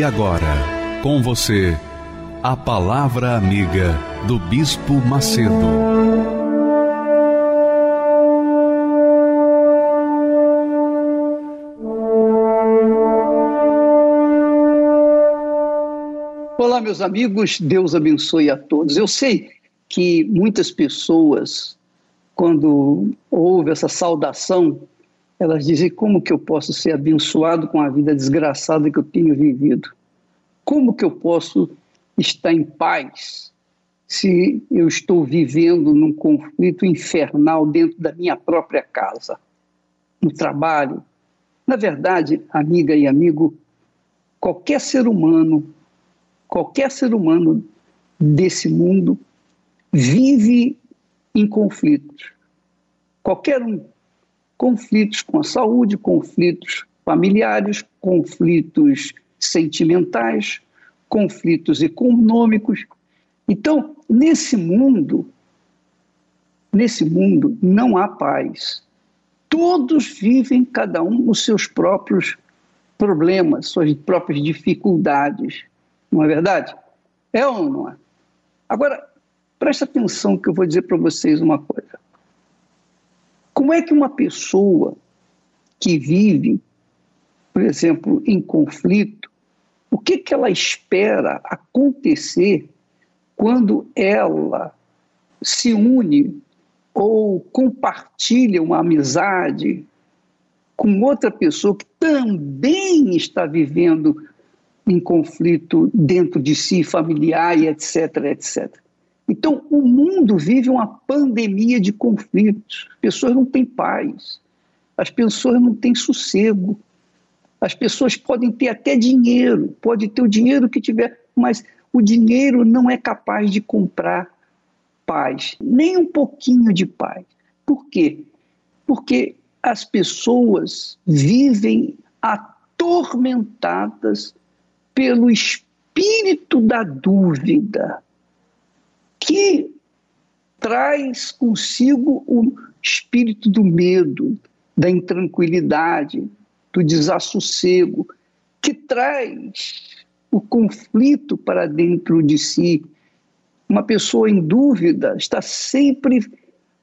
E agora, com você, a Palavra Amiga do Bispo Macedo. Olá, meus amigos, Deus abençoe a todos. Eu sei que muitas pessoas, quando ouvem essa saudação, elas dizem: como que eu posso ser abençoado com a vida desgraçada que eu tenho vivido? Como que eu posso estar em paz se eu estou vivendo num conflito infernal dentro da minha própria casa, no trabalho? Na verdade, amiga e amigo, qualquer ser humano, qualquer ser humano desse mundo vive em conflitos. Qualquer um conflitos com a saúde, conflitos familiares, conflitos sentimentais, conflitos econômicos. Então, nesse mundo, nesse mundo não há paz. Todos vivem cada um os seus próprios problemas, suas próprias dificuldades. Não é verdade? É ou não é? Agora, presta atenção que eu vou dizer para vocês uma coisa. Como é que uma pessoa que vive, por exemplo, em conflito, o que, que ela espera acontecer quando ela se une ou compartilha uma amizade com outra pessoa que também está vivendo em conflito dentro de si, familiar e etc, etc. Então, o mundo vive uma pandemia de conflitos. As pessoas não têm paz, as pessoas não têm sossego. As pessoas podem ter até dinheiro, pode ter o dinheiro que tiver, mas o dinheiro não é capaz de comprar paz, nem um pouquinho de paz. Por quê? Porque as pessoas vivem atormentadas pelo espírito da dúvida que traz consigo o espírito do medo, da intranquilidade, do desassossego, que traz o conflito para dentro de si. Uma pessoa em dúvida está sempre,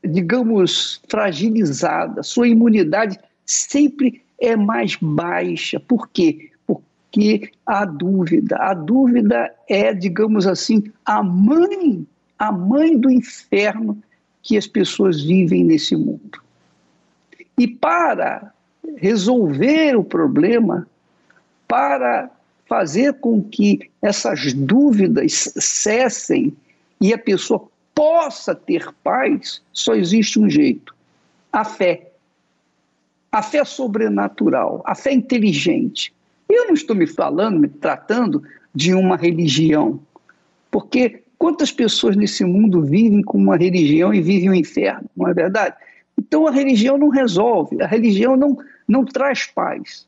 digamos, fragilizada, sua imunidade sempre é mais baixa. Por quê? Porque a dúvida, a dúvida é, digamos assim, a mãe a mãe do inferno que as pessoas vivem nesse mundo. E para resolver o problema, para fazer com que essas dúvidas cessem e a pessoa possa ter paz, só existe um jeito: a fé. A fé sobrenatural, a fé inteligente. Eu não estou me falando, me tratando de uma religião, porque Quantas pessoas nesse mundo vivem com uma religião e vivem o um inferno, não é verdade? Então a religião não resolve, a religião não, não traz paz.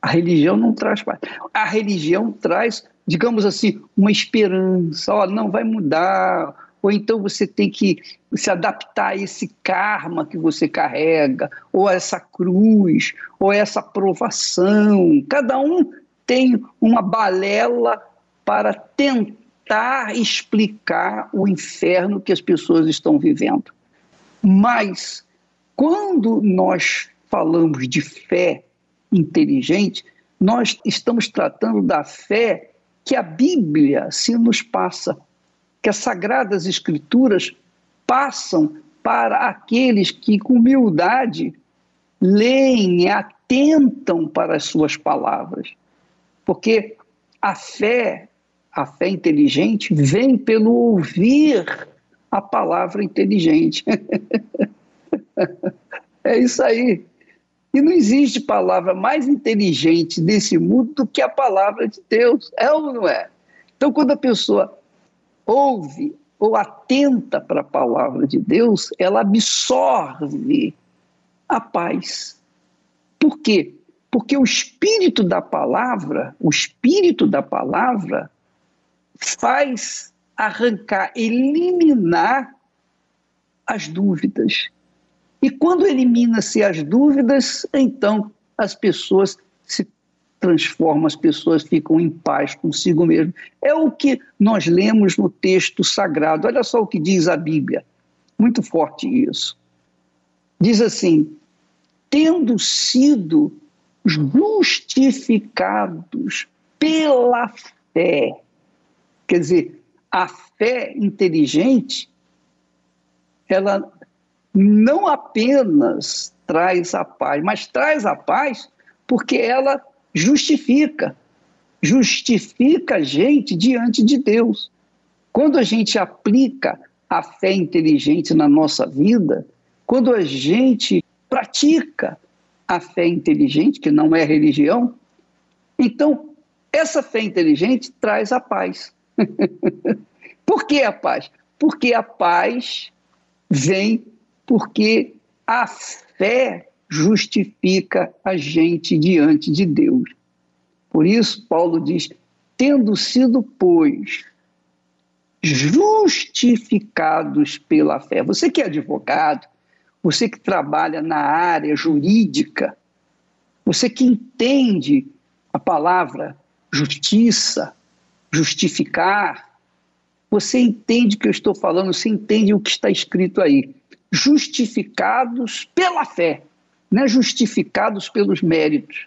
A religião não traz paz. A religião traz, digamos assim, uma esperança. Ó, não vai mudar. Ou então você tem que se adaptar a esse karma que você carrega, ou a essa cruz, ou a essa provação. Cada um tem uma balela para tentar tentar explicar o inferno que as pessoas estão vivendo. Mas, quando nós falamos de fé inteligente, nós estamos tratando da fé que a Bíblia se nos passa, que as Sagradas Escrituras passam para aqueles que, com humildade, leem e atentam para as suas palavras. Porque a fé a fé inteligente vem pelo ouvir a palavra inteligente. é isso aí. E não existe palavra mais inteligente desse mundo do que a palavra de Deus. É ou não é? Então, quando a pessoa ouve ou atenta para a palavra de Deus, ela absorve a paz. Por quê? Porque o espírito da palavra, o espírito da palavra faz arrancar, eliminar as dúvidas. E quando elimina-se as dúvidas, então as pessoas se transformam, as pessoas ficam em paz consigo mesmo. É o que nós lemos no texto sagrado. Olha só o que diz a Bíblia. Muito forte isso. Diz assim: tendo sido justificados pela fé. Quer dizer, a fé inteligente, ela não apenas traz a paz, mas traz a paz porque ela justifica. Justifica a gente diante de Deus. Quando a gente aplica a fé inteligente na nossa vida, quando a gente pratica a fé inteligente, que não é religião, então essa fé inteligente traz a paz. Por que a paz? Porque a paz vem porque a fé justifica a gente diante de Deus. Por isso, Paulo diz: tendo sido, pois, justificados pela fé. Você que é advogado, você que trabalha na área jurídica, você que entende a palavra justiça, justificar, você entende o que eu estou falando, você entende o que está escrito aí. Justificados pela fé, não é justificados pelos méritos,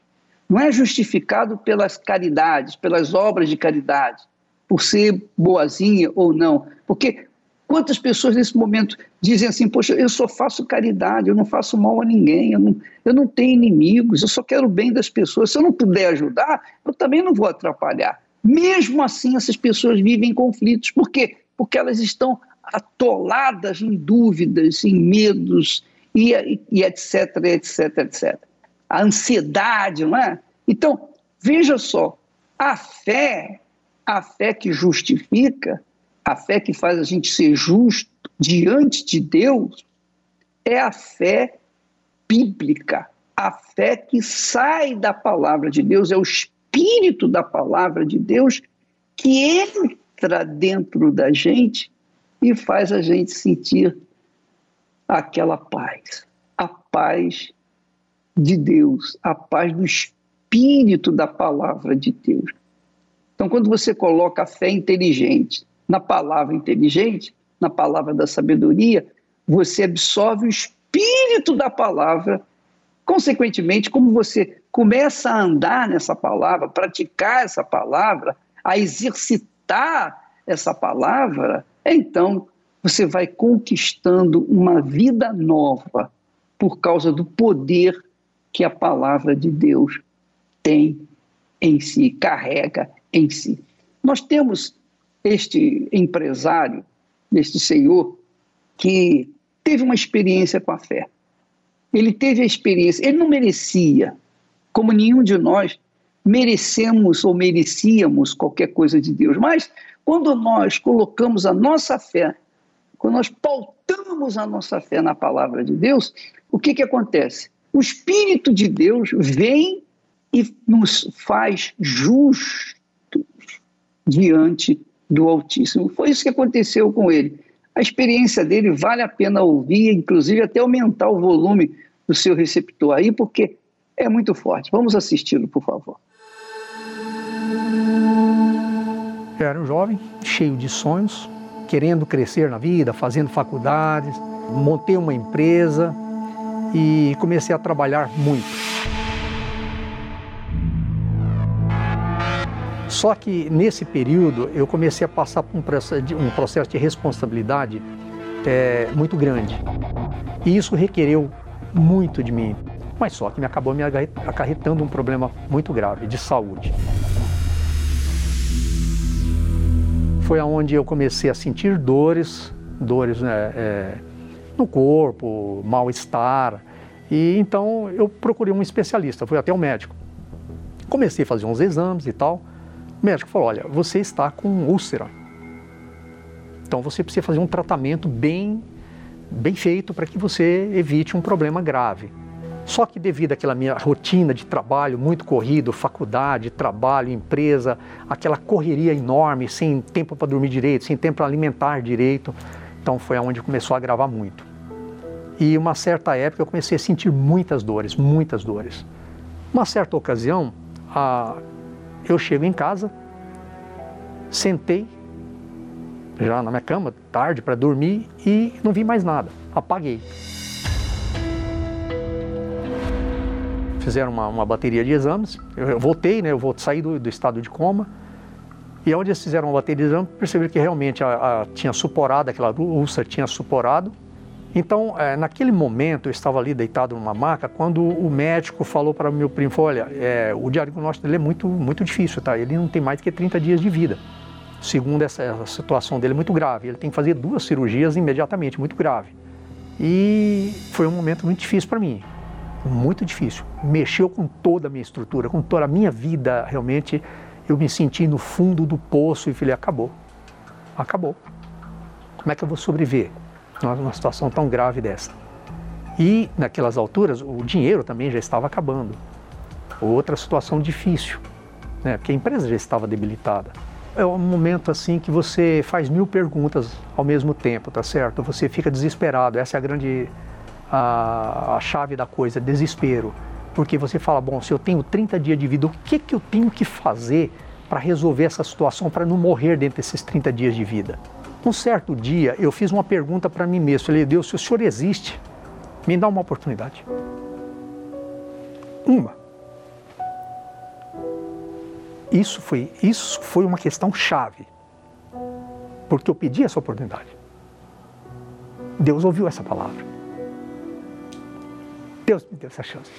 não é justificado pelas caridades, pelas obras de caridade, por ser boazinha ou não. Porque quantas pessoas nesse momento dizem assim: Poxa, eu só faço caridade, eu não faço mal a ninguém, eu não, eu não tenho inimigos, eu só quero o bem das pessoas. Se eu não puder ajudar, eu também não vou atrapalhar. Mesmo assim, essas pessoas vivem conflitos. Por quê? Porque elas estão atoladas em dúvidas, em medos, e, e etc, etc, etc. A ansiedade, não é? Então, veja só, a fé, a fé que justifica, a fé que faz a gente ser justo diante de Deus, é a fé bíblica, a fé que sai da palavra de Deus, é o espírito da palavra de Deus que entra dentro da gente e faz a gente sentir aquela paz, a paz de Deus, a paz do espírito da palavra de Deus. Então, quando você coloca a fé inteligente na palavra inteligente, na palavra da sabedoria, você absorve o espírito da palavra. Consequentemente, como você começa a andar nessa palavra, praticar essa palavra, a exercitar essa palavra, então você vai conquistando uma vida nova por causa do poder que a palavra de Deus tem em si, carrega em si. Nós temos este empresário, este senhor, que teve uma experiência com a fé. Ele teve a experiência, ele não merecia, como nenhum de nós merecemos ou merecíamos qualquer coisa de Deus, mas quando nós colocamos a nossa fé, quando nós pautamos a nossa fé na palavra de Deus, o que, que acontece? O Espírito de Deus vem e nos faz justos diante do Altíssimo. Foi isso que aconteceu com ele. A experiência dele vale a pena ouvir, inclusive até aumentar o volume do seu receptor aí, porque é muito forte. Vamos assisti-lo, por favor. Eu era um jovem, cheio de sonhos, querendo crescer na vida, fazendo faculdades, montei uma empresa e comecei a trabalhar muito. Só que nesse período eu comecei a passar por um processo de, responsabilidade é, muito grande. E isso requereu muito de mim, mas só que me acabou me acarretando um problema muito grave de saúde. Foi aonde eu comecei a sentir dores, dores né, é, no corpo, mal-estar, E então eu procurei um especialista, fui até o médico. Comecei a fazer uns exames e tal. O médico falou: olha, você está com úlcera. Então você precisa fazer um tratamento bem, bem feito para que você evite um problema grave. Só que devido àquela minha rotina de trabalho muito corrido, faculdade, trabalho, empresa, aquela correria enorme, sem tempo para dormir direito, sem tempo para alimentar direito, então foi aonde começou a gravar muito. E uma certa época eu comecei a sentir muitas dores, muitas dores. Uma certa ocasião, a, eu chego em casa, sentei já na minha cama, tarde, para dormir e não vi mais nada. Apaguei. Fizeram uma, uma bateria de exames, eu, eu voltei, né, eu vou sair do, do, estado de coma. E onde eles fizeram uma bateria de exames, perceberam que realmente a, a, tinha suporado, aquela úlcera tinha suporado, então, é, naquele momento, eu estava ali deitado numa maca, quando o médico falou para o meu primo, olha, é, o diagnóstico dele é muito, muito difícil, tá? Ele não tem mais do que 30 dias de vida. Segundo essa, essa situação dele é muito grave, ele tem que fazer duas cirurgias imediatamente, muito grave. E foi um momento muito difícil para mim, muito difícil. Mexeu com toda a minha estrutura, com toda a minha vida, realmente. Eu me senti no fundo do poço e falei, acabou, acabou. Como é que eu vou sobreviver? numa situação tão grave dessa. E naquelas alturas o dinheiro também já estava acabando. Outra situação difícil, né? porque a empresa já estava debilitada. É um momento assim que você faz mil perguntas ao mesmo tempo, tá certo? Você fica desesperado. Essa é a grande a, a chave da coisa, desespero. Porque você fala, bom, se eu tenho 30 dias de vida, o que, que eu tenho que fazer para resolver essa situação, para não morrer dentro desses 30 dias de vida? Um certo dia eu fiz uma pergunta para mim mesmo. Falei, Deus, se o Senhor existe, me dá uma oportunidade. Uma. Isso foi, isso foi uma questão chave. Porque eu pedi essa oportunidade. Deus ouviu essa palavra. Deus me deu essa chance.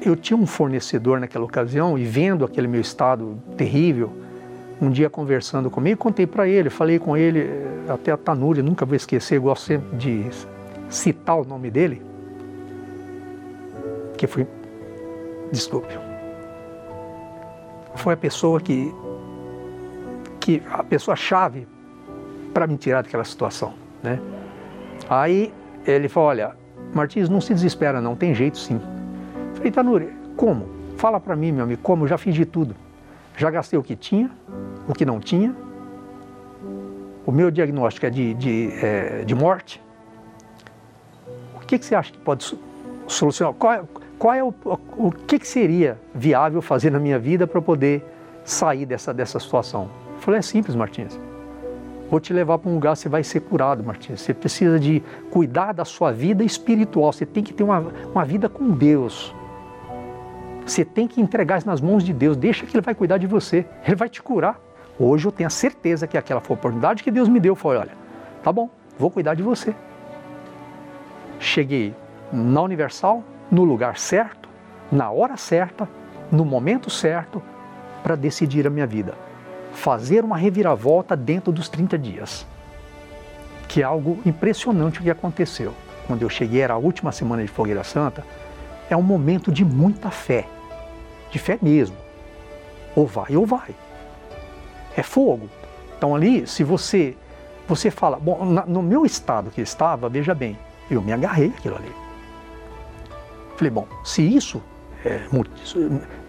Eu tinha um fornecedor naquela ocasião e vendo aquele meu estado terrível, um dia conversando comigo, contei para ele, falei com ele, eh, até a Tanuri, nunca vou esquecer, gosto sempre de citar o nome dele, que foi, desculpe, foi a pessoa que, que a pessoa chave para me tirar daquela situação, né? Aí ele falou, olha, Martins, não se desespera não, tem jeito sim. Falei, Tanuri, como? Fala para mim, meu amigo, como? Eu já fiz de tudo. Já gastei o que tinha, o que não tinha. O meu diagnóstico é de, de, é, de morte. O que, que você acha que pode solucionar? Qual é, qual é o, o que, que seria viável fazer na minha vida para poder sair dessa, dessa situação? Eu falei, é simples, Martins. Vou te levar para um lugar, você vai ser curado, Martins. Você precisa de cuidar da sua vida espiritual. Você tem que ter uma, uma vida com Deus. Você tem que entregar isso nas mãos de Deus. Deixa que Ele vai cuidar de você. Ele vai te curar. Hoje eu tenho a certeza que aquela foi a oportunidade que Deus me deu. Foi, olha, tá bom, vou cuidar de você. Cheguei na Universal, no lugar certo, na hora certa, no momento certo, para decidir a minha vida. Fazer uma reviravolta dentro dos 30 dias. Que é algo impressionante o que aconteceu. Quando eu cheguei, era a última semana de Fogueira Santa, é um momento de muita fé. De fé mesmo. Ou vai ou vai é fogo. Então ali, se você você fala, bom, no meu estado que estava, veja bem, eu me agarrei aquilo ali. Falei, bom, se isso é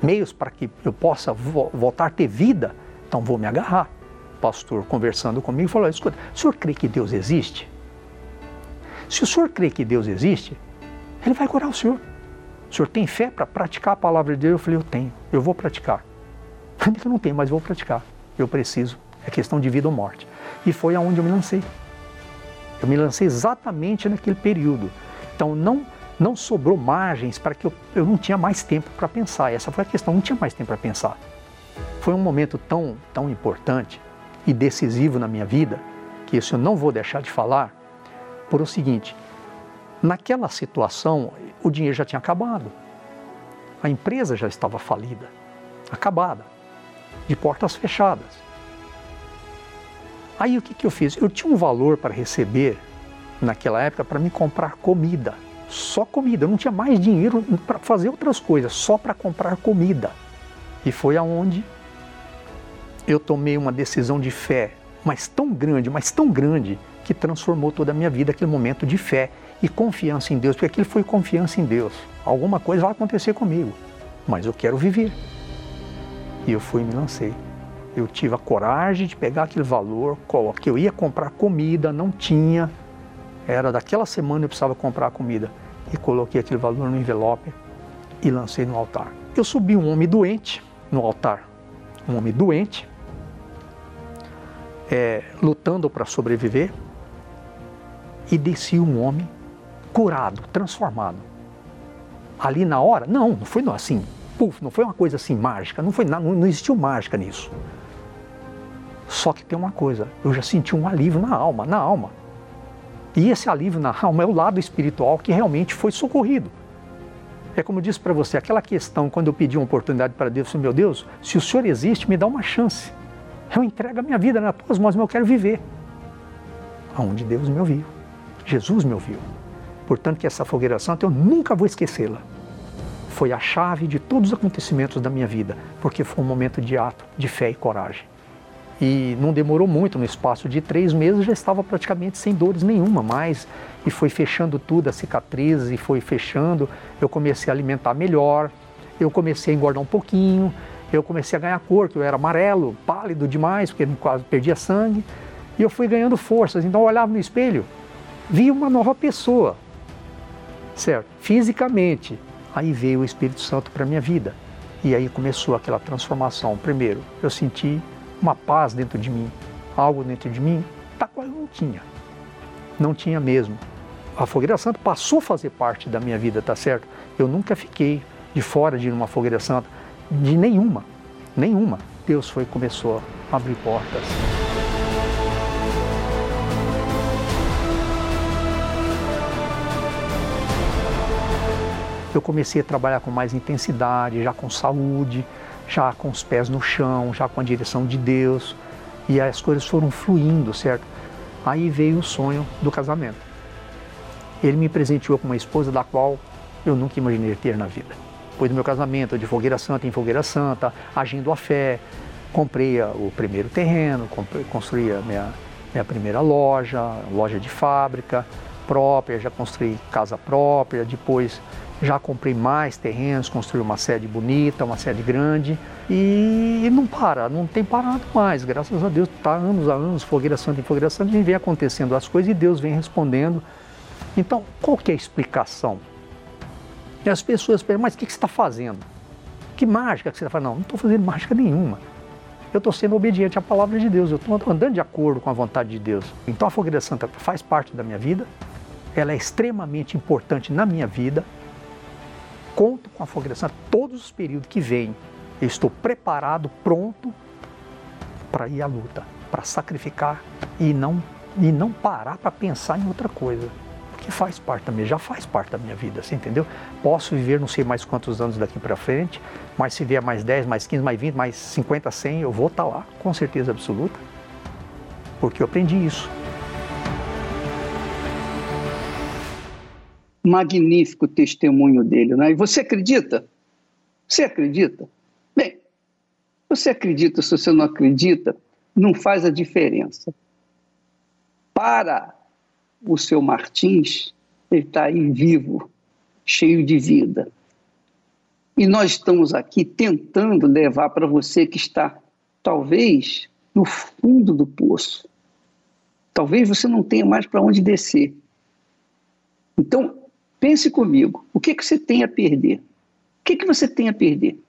meios para que eu possa voltar a ter vida, então vou me agarrar. O pastor conversando comigo falou, escuta, o senhor crê que Deus existe? Se o senhor crê que Deus existe, ele vai curar o senhor. O senhor tem fé para praticar a palavra de Deus? Eu falei, eu tenho, eu vou praticar. Eu não tenho, mas vou praticar eu preciso. É questão de vida ou morte. E foi aonde eu me lancei. Eu me lancei exatamente naquele período. Então não não sobrou margens para que eu, eu não tinha mais tempo para pensar. Essa foi a questão, não tinha mais tempo para pensar. Foi um momento tão, tão importante e decisivo na minha vida que isso eu não vou deixar de falar por o seguinte: naquela situação o dinheiro já tinha acabado, a empresa já estava falida, acabada de portas fechadas. Aí o que, que eu fiz? Eu tinha um valor para receber naquela época para me comprar comida, só comida. Eu não tinha mais dinheiro para fazer outras coisas, só para comprar comida. E foi aonde eu tomei uma decisão de fé, mas tão grande, mas tão grande, que transformou toda a minha vida, aquele momento de fé e confiança em Deus, porque aquilo foi confiança em Deus. Alguma coisa vai acontecer comigo, mas eu quero viver. E eu fui e me lancei. Eu tive a coragem de pegar aquele valor, que eu ia comprar comida, não tinha. Era daquela semana eu precisava comprar comida. E coloquei aquele valor no envelope e lancei no altar. Eu subi um homem doente no altar. Um homem doente, é, lutando para sobreviver, e desci um homem curado, transformado. Ali na hora, não, não foi assim, puf, não foi uma coisa assim mágica, não foi não, não existiu mágica nisso. Só que tem uma coisa, eu já senti um alívio na alma, na alma. E esse alívio na alma é o lado espiritual que realmente foi socorrido. É como eu disse para você, aquela questão quando eu pedi uma oportunidade para Deus, meu Deus, se o Senhor existe, me dá uma chance. Eu entrego a minha vida nas tuas mãos, mas eu quero viver. Aonde Deus me ouviu. Jesus me ouviu. Portanto, que essa fogueira santa eu nunca vou esquecê-la. Foi a chave de todos os acontecimentos da minha vida, porque foi um momento de ato, de fé e coragem. E não demorou muito, no espaço de três meses já estava praticamente sem dores nenhuma mais. E foi fechando tudo, as cicatrizes, e foi fechando. Eu comecei a alimentar melhor, eu comecei a engordar um pouquinho, eu comecei a ganhar cor, que eu era amarelo, pálido demais, porque quase perdia sangue. E eu fui ganhando forças. Então eu olhava no espelho, via uma nova pessoa, certo? Fisicamente. Aí veio o Espírito Santo para a minha vida. E aí começou aquela transformação. Primeiro, eu senti uma paz dentro de mim, algo dentro de mim, tá qual eu não tinha. Não tinha mesmo. A fogueira santa passou a fazer parte da minha vida, tá certo? Eu nunca fiquei de fora de uma fogueira santa, de nenhuma, nenhuma. Deus foi começou a abrir portas. Eu comecei a trabalhar com mais intensidade, já com saúde, já com os pés no chão, já com a direção de Deus, e as coisas foram fluindo, certo? Aí veio o sonho do casamento. Ele me presenteou com uma esposa da qual eu nunca imaginei ter na vida. Depois do meu casamento, de fogueira santa em fogueira santa, agindo a fé, comprei o primeiro terreno, construí a minha, minha primeira loja, loja de fábrica própria, já construí casa própria, depois já comprei mais terrenos, construí uma sede bonita, uma sede grande e não para, não tem parado mais. Graças a Deus, está anos a anos, fogueira santa em fogueira santa, vem acontecendo as coisas e Deus vem respondendo. Então, qual que é a explicação? E as pessoas perguntam, mas o que, que você está fazendo? Que mágica que você está fazendo? Não, não estou fazendo mágica nenhuma. Eu estou sendo obediente à palavra de Deus, eu estou andando de acordo com a vontade de Deus. Então a fogueira santa faz parte da minha vida, ela é extremamente importante na minha vida, conto com a fogueira santa todos os períodos que vêm. Eu estou preparado, pronto para ir à luta, para sacrificar e não, e não parar para pensar em outra coisa. Porque faz parte da minha, já faz parte da minha vida, você entendeu? Posso viver não sei mais quantos anos daqui para frente, mas se vier mais 10, mais 15, mais 20, mais 50, 100, eu vou estar tá lá, com certeza absoluta. Porque eu aprendi isso. magnífico testemunho dele. Né? E você acredita? Você acredita? Bem, você acredita, se você não acredita, não faz a diferença. Para o seu Martins, ele está aí vivo, cheio de vida. E nós estamos aqui tentando levar para você que está, talvez, no fundo do poço. Talvez você não tenha mais para onde descer. Então, Pense comigo, o que, que você tem a perder? O que, que você tem a perder?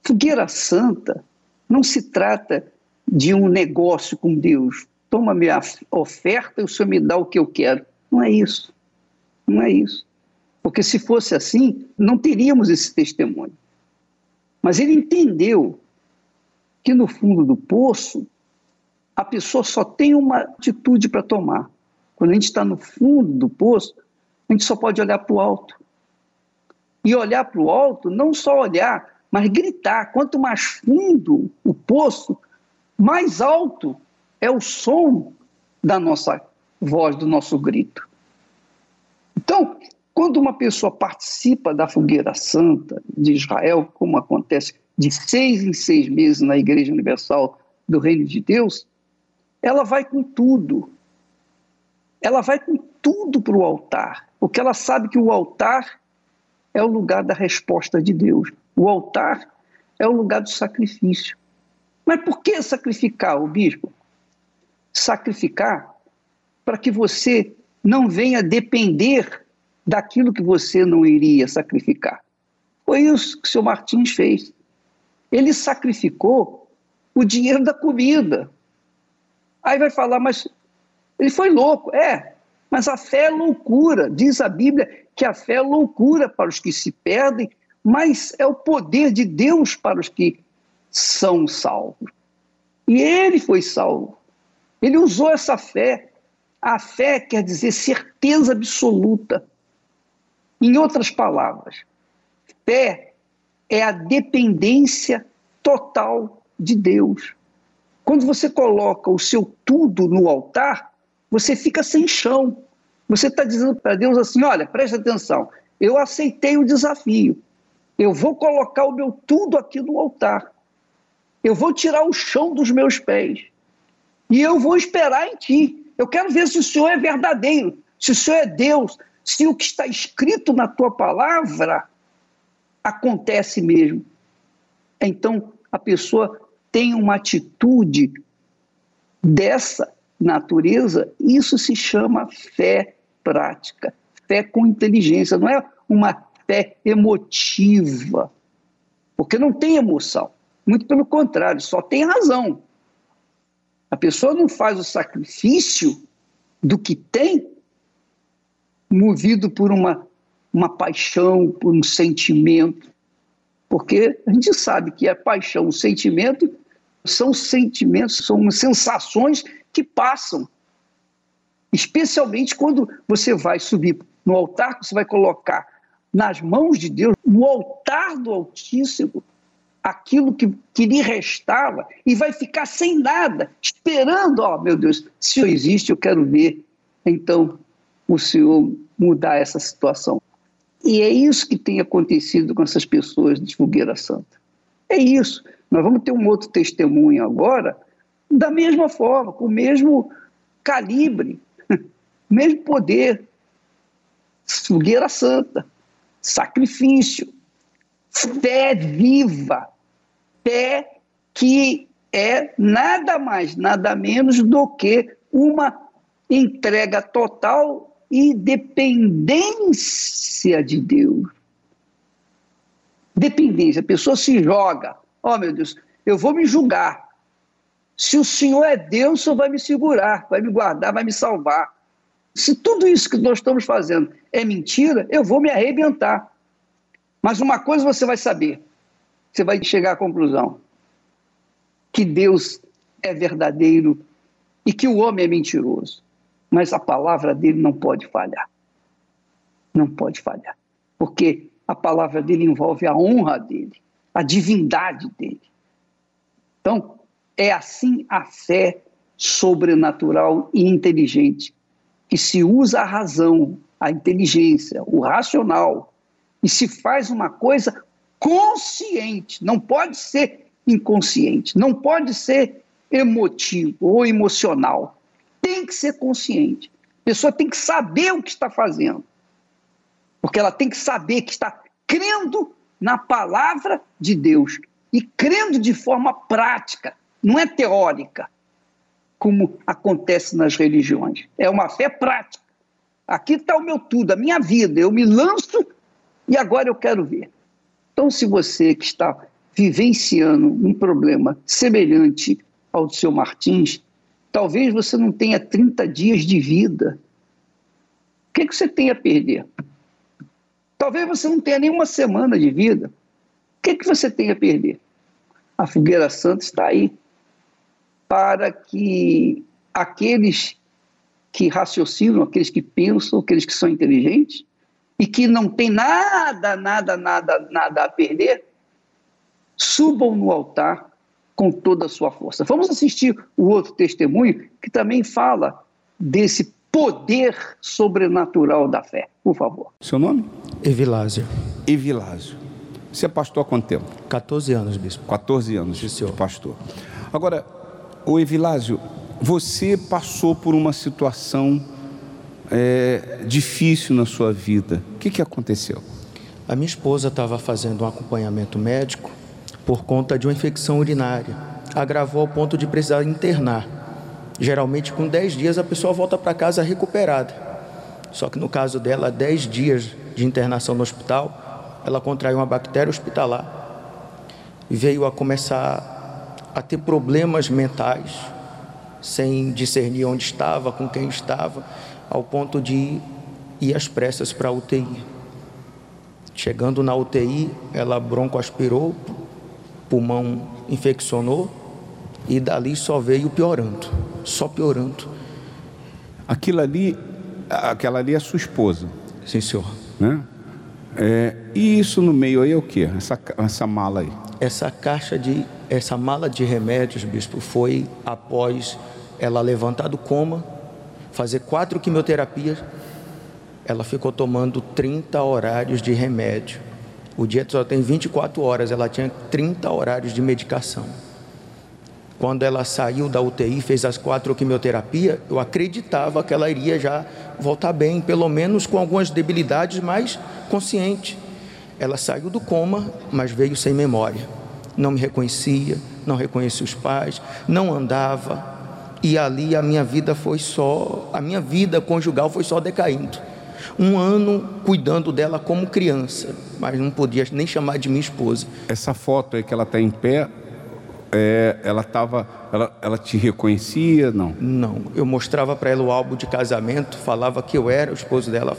Fogueira Santa não se trata de um negócio com Deus. Toma minha oferta e o Senhor me dá o que eu quero. Não é isso. Não é isso. Porque se fosse assim, não teríamos esse testemunho. Mas ele entendeu que no fundo do poço, a pessoa só tem uma atitude para tomar. Quando a gente está no fundo do poço, a gente só pode olhar para o alto. E olhar para o alto, não só olhar, mas gritar. Quanto mais fundo o poço, mais alto é o som da nossa voz, do nosso grito. Então, quando uma pessoa participa da fogueira santa de Israel, como acontece de seis em seis meses na Igreja Universal do Reino de Deus, ela vai com tudo. Ela vai com tudo para o altar, porque ela sabe que o altar é o lugar da resposta de Deus. O altar é o lugar do sacrifício. Mas por que sacrificar, o bispo? Sacrificar para que você não venha depender daquilo que você não iria sacrificar. Foi isso que o senhor Martins fez. Ele sacrificou o dinheiro da comida. Aí vai falar, mas ele foi louco. É, mas a fé é loucura. Diz a Bíblia que a fé é loucura para os que se perdem, mas é o poder de Deus para os que são salvos. E ele foi salvo. Ele usou essa fé. A fé quer dizer certeza absoluta. Em outras palavras, fé é a dependência total de Deus. Quando você coloca o seu tudo no altar, você fica sem chão. Você está dizendo para Deus assim: olha, preste atenção, eu aceitei o desafio. Eu vou colocar o meu tudo aqui no altar. Eu vou tirar o chão dos meus pés. E eu vou esperar em ti. Eu quero ver se o Senhor é verdadeiro, se o Senhor é Deus, se o que está escrito na tua palavra acontece mesmo. Então, a pessoa tem uma atitude dessa natureza, isso se chama fé prática, fé com inteligência, não é uma fé emotiva, porque não tem emoção. Muito pelo contrário, só tem razão. A pessoa não faz o sacrifício do que tem, movido por uma, uma paixão, por um sentimento. Porque a gente sabe que a paixão, o sentimento, são sentimentos, são sensações que passam. Especialmente quando você vai subir no altar, você vai colocar nas mãos de Deus, no altar do Altíssimo, aquilo que, que lhe restava e vai ficar sem nada, esperando, ó, oh, meu Deus, se eu existe, eu quero ver, então, o Senhor mudar essa situação. E é isso que tem acontecido com essas pessoas de Fogueira Santa. É isso. Nós vamos ter um outro testemunho agora, da mesma forma, com o mesmo calibre, mesmo poder. Fogueira Santa, sacrifício, fé viva, fé que é nada mais, nada menos do que uma entrega total e dependência de Deus. Dependência, a pessoa se joga. Oh, meu Deus, eu vou me julgar. Se o Senhor é Deus, o Senhor vai me segurar, vai me guardar, vai me salvar. Se tudo isso que nós estamos fazendo é mentira, eu vou me arrebentar. Mas uma coisa você vai saber: você vai chegar à conclusão que Deus é verdadeiro e que o homem é mentiroso. Mas a palavra dele não pode falhar. Não pode falhar. Porque a palavra dele envolve a honra dele, a divindade dele. Então, é assim a fé sobrenatural e inteligente, que se usa a razão, a inteligência, o racional, e se faz uma coisa consciente, não pode ser inconsciente, não pode ser emotivo ou emocional. Tem que ser consciente. A pessoa tem que saber o que está fazendo. Porque ela tem que saber que está crendo na palavra de Deus e crendo de forma prática, não é teórica, como acontece nas religiões. É uma fé prática. Aqui está o meu tudo, a minha vida. Eu me lanço e agora eu quero ver. Então, se você que está vivenciando um problema semelhante ao do seu Martins, talvez você não tenha 30 dias de vida. O que, que você tem a perder? Talvez você não tenha nenhuma semana de vida. O que, que você tem a perder? A fogueira santa está aí para que aqueles que raciocinam, aqueles que pensam, aqueles que são inteligentes, e que não tem nada, nada, nada, nada a perder, subam no altar com toda a sua força. Vamos assistir o outro testemunho que também fala desse poder sobrenatural da fé. Por favor. Seu nome? Evilásio. Evilásio. Você é pastor há quanto tempo? 14 anos, bispo. 14 anos Sim, de pastor. Agora, o Evilásio, você passou por uma situação é, difícil na sua vida. O que, que aconteceu? A minha esposa estava fazendo um acompanhamento médico por conta de uma infecção urinária. Agravou ao ponto de precisar internar. Geralmente, com 10 dias, a pessoa volta para casa recuperada. Só que no caso dela, 10 dias de internação no hospital, ela contraiu uma bactéria hospitalar veio a começar a ter problemas mentais, sem discernir onde estava, com quem estava, ao ponto de ir às pressas para a UTI. Chegando na UTI, ela broncoaspirou, pulmão infeccionou e dali só veio piorando, só piorando. Aquilo ali, aquela ali é sua esposa. Sim, senhor. Né? É, e isso no meio aí é o que? Essa, essa mala aí? Essa caixa de, essa mala de remédios, bispo, foi após ela levantar do coma, fazer quatro quimioterapias ela ficou tomando 30 horários de remédio. O dia só tem 24 horas, ela tinha 30 horários de medicação. Quando ela saiu da UTI, fez as quatro quimioterapias, eu acreditava que ela iria já voltar bem, pelo menos com algumas debilidades, mas consciente. Ela saiu do coma, mas veio sem memória. Não me reconhecia, não reconhecia os pais, não andava. E ali a minha vida foi só, a minha vida conjugal foi só decaindo um ano cuidando dela como criança, mas não podia nem chamar de minha esposa. Essa foto aí que ela está em pé, é, ela estava, ela, ela te reconhecia, não? Não, eu mostrava para ela o álbum de casamento, falava que eu era o esposo dela,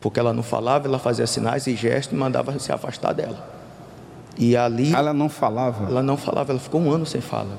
porque ela não falava, ela fazia sinais e gestos e mandava se afastar dela. E ali. Ela não falava? Ela não falava, ela ficou um ano sem falar.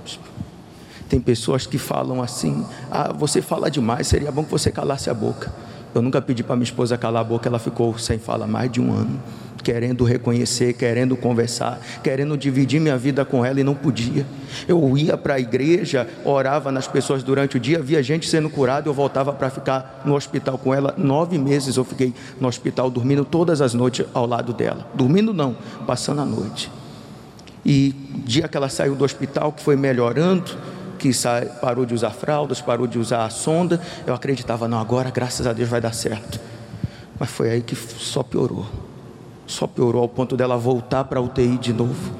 Tem pessoas que falam assim: ah, você fala demais, seria bom que você calasse a boca. Eu nunca pedi para minha esposa calar a boca, ela ficou sem fala mais de um ano, querendo reconhecer, querendo conversar, querendo dividir minha vida com ela e não podia. Eu ia para a igreja, orava nas pessoas durante o dia, via gente sendo curada, eu voltava para ficar no hospital com ela. Nove meses eu fiquei no hospital dormindo todas as noites ao lado dela. Dormindo não, passando a noite. E dia que ela saiu do hospital, que foi melhorando, que parou de usar fraldas, parou de usar a sonda, eu acreditava, não, agora graças a Deus vai dar certo. Mas foi aí que só piorou. Só piorou ao ponto dela voltar para a UTI de novo.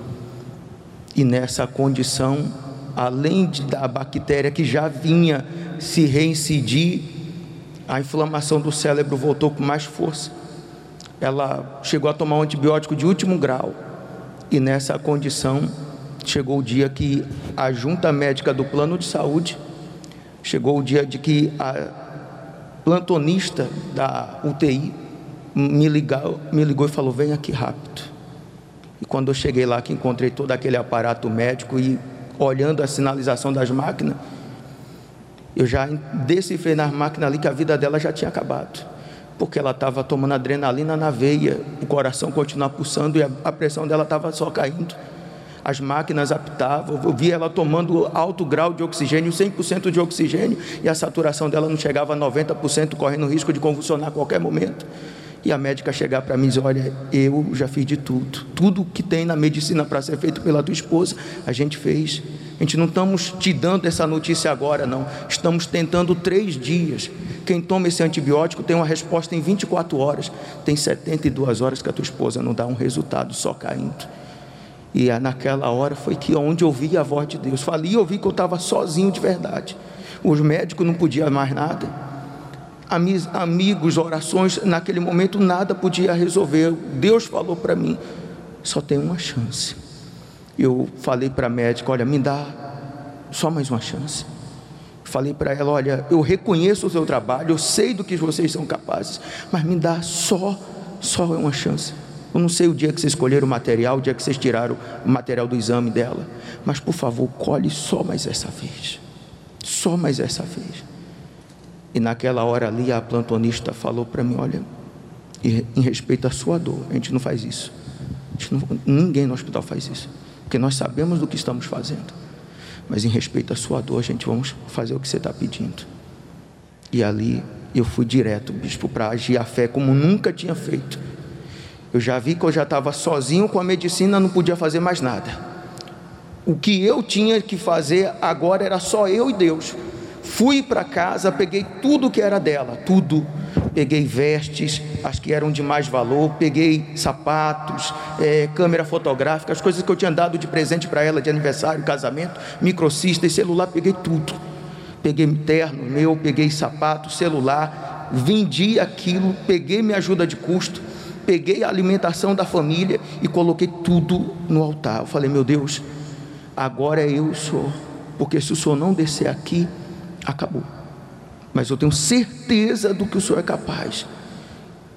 E nessa condição, além da bactéria que já vinha se reincidir, a inflamação do cérebro voltou com mais força. Ela chegou a tomar um antibiótico de último grau. E nessa condição, chegou o dia que a junta médica do plano de saúde, chegou o dia de que a plantonista da UTI me ligou, me ligou e falou: vem aqui rápido. E quando eu cheguei lá, que encontrei todo aquele aparato médico e olhando a sinalização das máquinas, eu já decifrei nas máquinas ali que a vida dela já tinha acabado. Porque ela estava tomando adrenalina na veia, o coração continuava pulsando e a, pressão dela estava só caindo as máquinas apitavam, eu via ela tomando alto grau de oxigênio, 100% de oxigênio, e a saturação dela não chegava a 90%, correndo risco de convulsionar a qualquer momento. E a médica chegar para mim e dizer: Olha, eu já fiz de tudo, tudo que tem na medicina para ser feito pela tua esposa, a gente fez. A gente não estamos te dando essa notícia agora, não. Estamos tentando três dias. Quem toma esse antibiótico tem uma resposta em 24 horas. Tem 72 horas que a tua esposa não dá um resultado só caindo. E naquela hora foi que onde ouvi a voz de Deus. Falei e ouvi que eu estava sozinho de verdade. Os médicos não podiam mais nada. Amigos, orações, naquele momento nada podia resolver. Deus falou para mim: só tem uma chance. Eu falei para a médica: olha, me dá só mais uma chance. Falei para ela: olha, eu reconheço o seu trabalho, eu sei do que vocês são capazes, mas me dá só, só uma chance. Eu não sei o dia que vocês escolheram o material, o dia que vocês tiraram o material do exame dela, mas por favor, colhe só mais essa vez. Só mais essa vez. E naquela hora ali, a plantonista falou para mim: Olha, em respeito à sua dor, a gente não faz isso. Não, ninguém no hospital faz isso, porque nós sabemos do que estamos fazendo. mas em respeito à sua dor, a gente vamos fazer o que você está pedindo. E ali eu fui direto, bispo, para agir a fé como nunca tinha feito. Eu já vi que eu já estava sozinho com a medicina, não podia fazer mais nada. O que eu tinha que fazer agora era só eu e Deus. Fui para casa, peguei tudo que era dela, tudo. Peguei vestes, as que eram de mais valor, peguei sapatos, é, câmera fotográfica, as coisas que eu tinha dado de presente para ela de aniversário, casamento, microcista e celular, peguei tudo. Peguei terno meu, peguei sapato, celular, vendi aquilo, peguei minha ajuda de custo, peguei a alimentação da família e coloquei tudo no altar. Eu falei, meu Deus, agora é eu Senhor, porque se o Senhor não descer aqui, acabou. Mas eu tenho certeza do que o Senhor é capaz.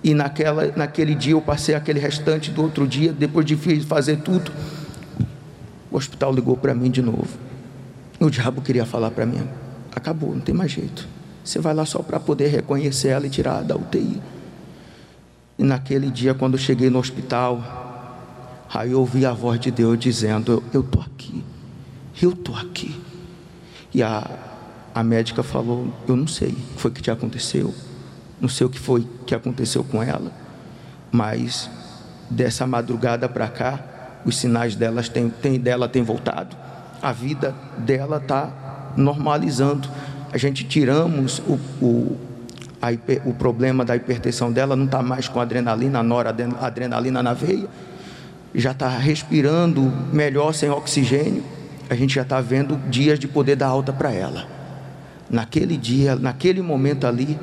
E naquela, naquele dia eu passei aquele restante do outro dia, depois de fazer tudo, o hospital ligou para mim de novo. O diabo queria falar para mim: acabou, não tem mais jeito. Você vai lá só para poder reconhecer ela e tirar da UTI. E naquele dia, quando eu cheguei no hospital, aí eu ouvi a voz de Deus dizendo: Eu estou aqui, eu estou aqui. E a, a médica falou: Eu não sei o que foi que te aconteceu, não sei o que foi que aconteceu com ela, mas dessa madrugada para cá, os sinais delas têm, dela têm voltado, a vida dela está normalizando. A gente tiramos o, o, hiper, o problema da hipertensão dela, não está mais com adrenalina, noradrenalina na veia, já está respirando melhor sem oxigênio. A gente já está vendo dias de poder dar alta para ela naquele dia, naquele momento ali,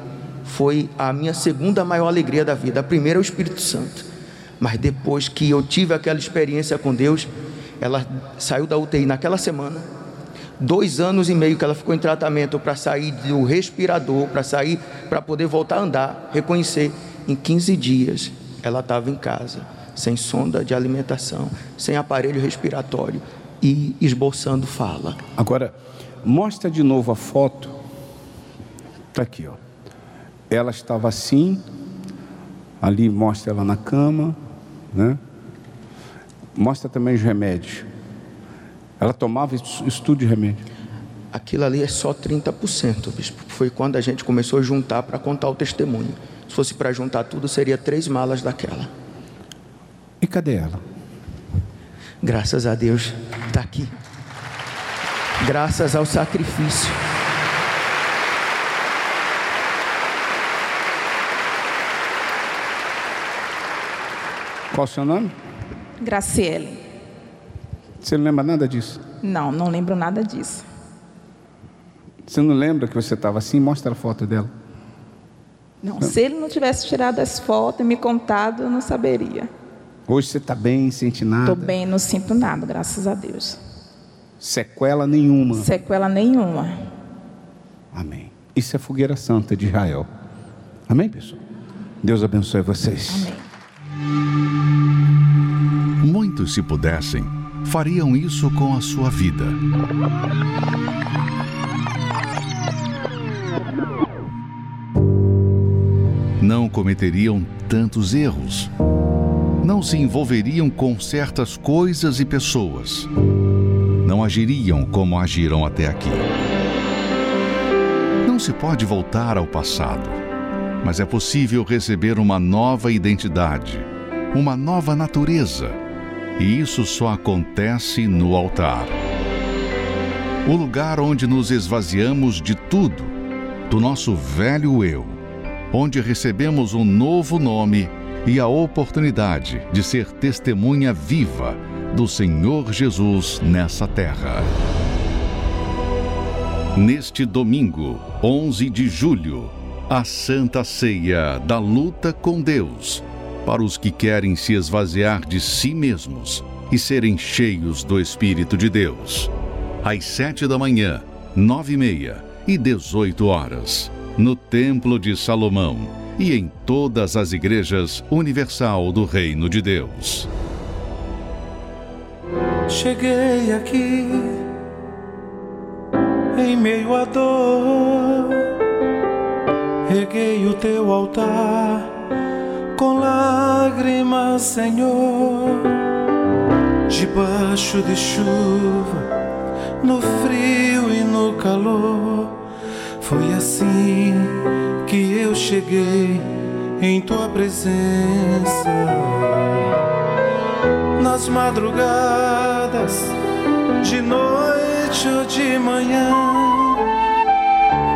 foi a minha segunda maior alegria da vida. A primeira é o Espírito Santo. Mas depois que eu tive aquela experiência com Deus, ela saiu da UTI naquela semana. Dois anos e meio que ela ficou em tratamento para sair do respirador, para sair, para poder voltar a andar, reconhecer. Em 15 dias, ela estava em casa, sem sonda de alimentação, sem aparelho respiratório e esboçando fala. Agora, mostra de novo a foto Está aqui, ó. Ela estava assim, ali mostra ela na cama, né? Mostra também os remédios. Ela tomava isso tudo de remédio. Aquilo ali é só 30%, bispo. Foi quando a gente começou a juntar para contar o testemunho. Se fosse para juntar tudo, seria três malas daquela. E cadê ela? Graças a Deus, está aqui. Graças ao sacrifício. Qual o seu nome? Graciele. Você não lembra nada disso? Não, não lembro nada disso. Você não lembra que você estava assim? Mostra a foto dela. Não, não, se ele não tivesse tirado as fotos e me contado, eu não saberia. Hoje você está bem, sente nada? Estou bem, não sinto nada, graças a Deus. Sequela nenhuma? Sequela nenhuma. Amém. Isso é fogueira santa de Israel. Amém, pessoal? Deus abençoe vocês. Amém. Muitos, se pudessem, fariam isso com a sua vida. Não cometeriam tantos erros. Não se envolveriam com certas coisas e pessoas. Não agiriam como agiram até aqui. Não se pode voltar ao passado, mas é possível receber uma nova identidade uma nova natureza. E isso só acontece no altar. O lugar onde nos esvaziamos de tudo, do nosso velho eu, onde recebemos um novo nome e a oportunidade de ser testemunha viva do Senhor Jesus nessa terra. Neste domingo, 11 de julho, a Santa Ceia da Luta com Deus para os que querem se esvaziar de si mesmos e serem cheios do Espírito de Deus. Às sete da manhã, nove e meia e dezoito horas, no Templo de Salomão e em todas as igrejas universal do Reino de Deus. Cheguei aqui em meio à dor, reguei o teu altar com lágrimas, Senhor, debaixo de chuva, no frio e no calor. Foi assim que eu cheguei em tua presença. Nas madrugadas, de noite ou de manhã,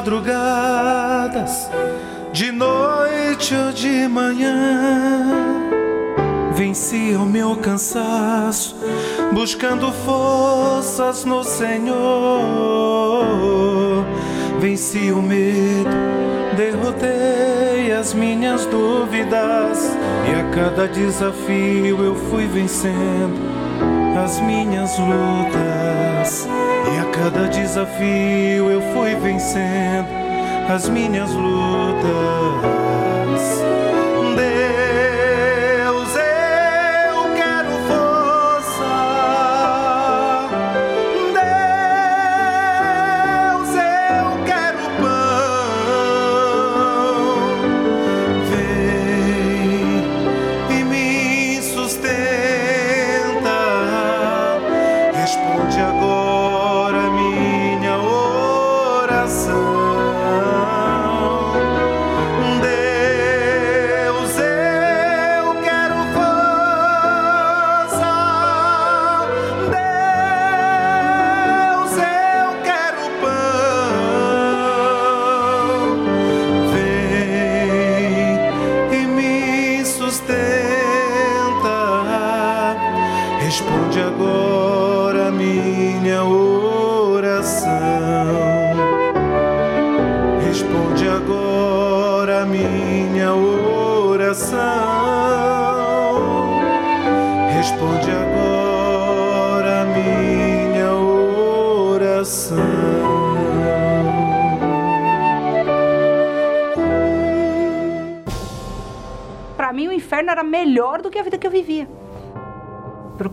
Madrugadas, de noite ou de manhã, venci o meu cansaço, buscando forças no Senhor. Venci o medo, derrotei as minhas dúvidas, e a cada desafio eu fui vencendo as minhas lutas. Cada desafio eu fui vencendo as minhas lutas.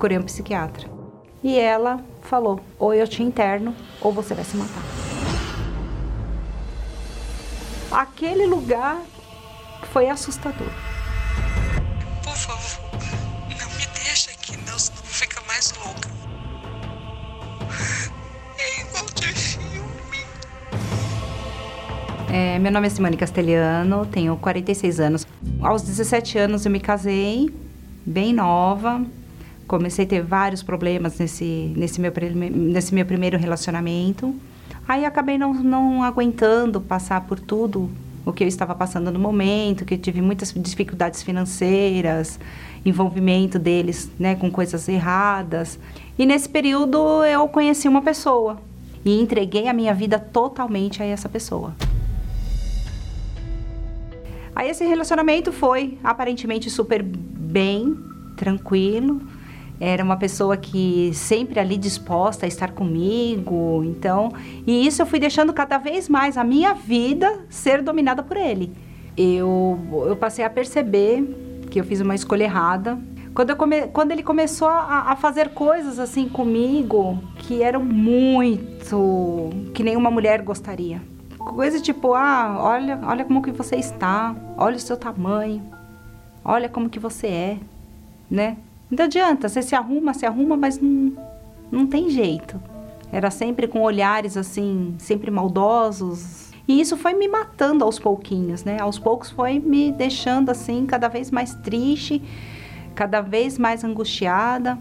Procurei um psiquiatra. E ela falou: ou eu te interno, ou você vai se matar. Aquele lugar foi assustador. Por favor, não me deixa aqui, não, senão vou ficar mais louca. É igual de filme. É, meu nome é Simone Castelhano, tenho 46 anos. Aos 17 anos eu me casei, bem nova. Comecei a ter vários problemas nesse, nesse, meu, nesse meu primeiro relacionamento. Aí acabei não, não aguentando passar por tudo o que eu estava passando no momento, que eu tive muitas dificuldades financeiras, envolvimento deles né, com coisas erradas. E nesse período eu conheci uma pessoa e entreguei a minha vida totalmente a essa pessoa. Aí esse relacionamento foi aparentemente super bem, tranquilo. Era uma pessoa que sempre ali disposta a estar comigo, então, e isso eu fui deixando cada vez mais a minha vida ser dominada por ele. Eu, eu passei a perceber que eu fiz uma escolha errada Quando, come, quando ele começou a, a, fazer coisas assim comigo que eram muito que nenhuma mulher gostaria. Coisa tipo, ah, olha, olha como que você está, olha o seu tamanho, olha como que você é, né? Não adianta, você se arruma, se arruma, mas não, não tem jeito. Era sempre com olhares assim, sempre maldosos. E isso foi me matando aos pouquinhos, né? Aos poucos foi me deixando assim cada vez mais triste, cada vez mais angustiada.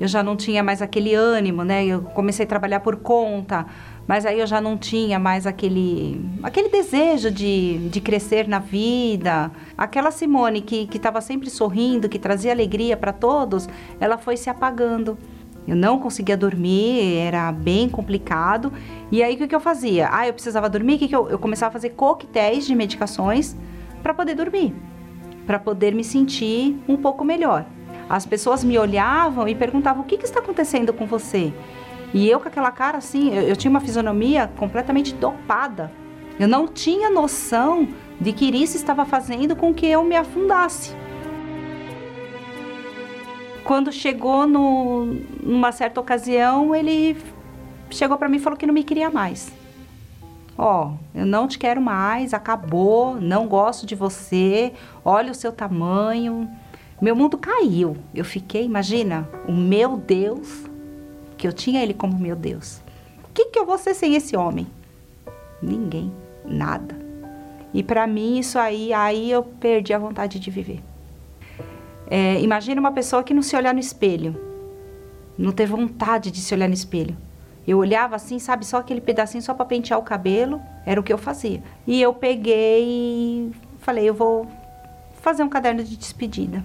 Eu já não tinha mais aquele ânimo, né? Eu comecei a trabalhar por conta, mas aí eu já não tinha mais aquele, aquele desejo de, de crescer na vida. Aquela Simone que estava sempre sorrindo, que trazia alegria para todos, ela foi se apagando. Eu não conseguia dormir, era bem complicado. E aí o que, que eu fazia? Ah, eu precisava dormir, o que, que eu, eu começava a fazer coquetéis de medicações para poder dormir, para poder me sentir um pouco melhor. As pessoas me olhavam e perguntavam: o que, que está acontecendo com você? E eu com aquela cara assim, eu, eu tinha uma fisionomia completamente dopada. Eu não tinha noção de que isso estava fazendo com que eu me afundasse quando chegou no, numa certa ocasião, ele chegou para mim e falou que não me queria mais. Ó, oh, eu não te quero mais, acabou, não gosto de você, olha o seu tamanho. Meu mundo caiu. Eu fiquei, imagina, o meu Deus, que eu tinha ele como meu Deus. O que, que eu vou ser sem esse homem? Ninguém, nada. E para mim isso aí, aí eu perdi a vontade de viver. É, imagine uma pessoa que não se olhar no espelho, não ter vontade de se olhar no espelho. Eu olhava assim, sabe, só aquele pedacinho só para pentear o cabelo, era o que eu fazia. E eu peguei e falei, eu vou fazer um caderno de despedida.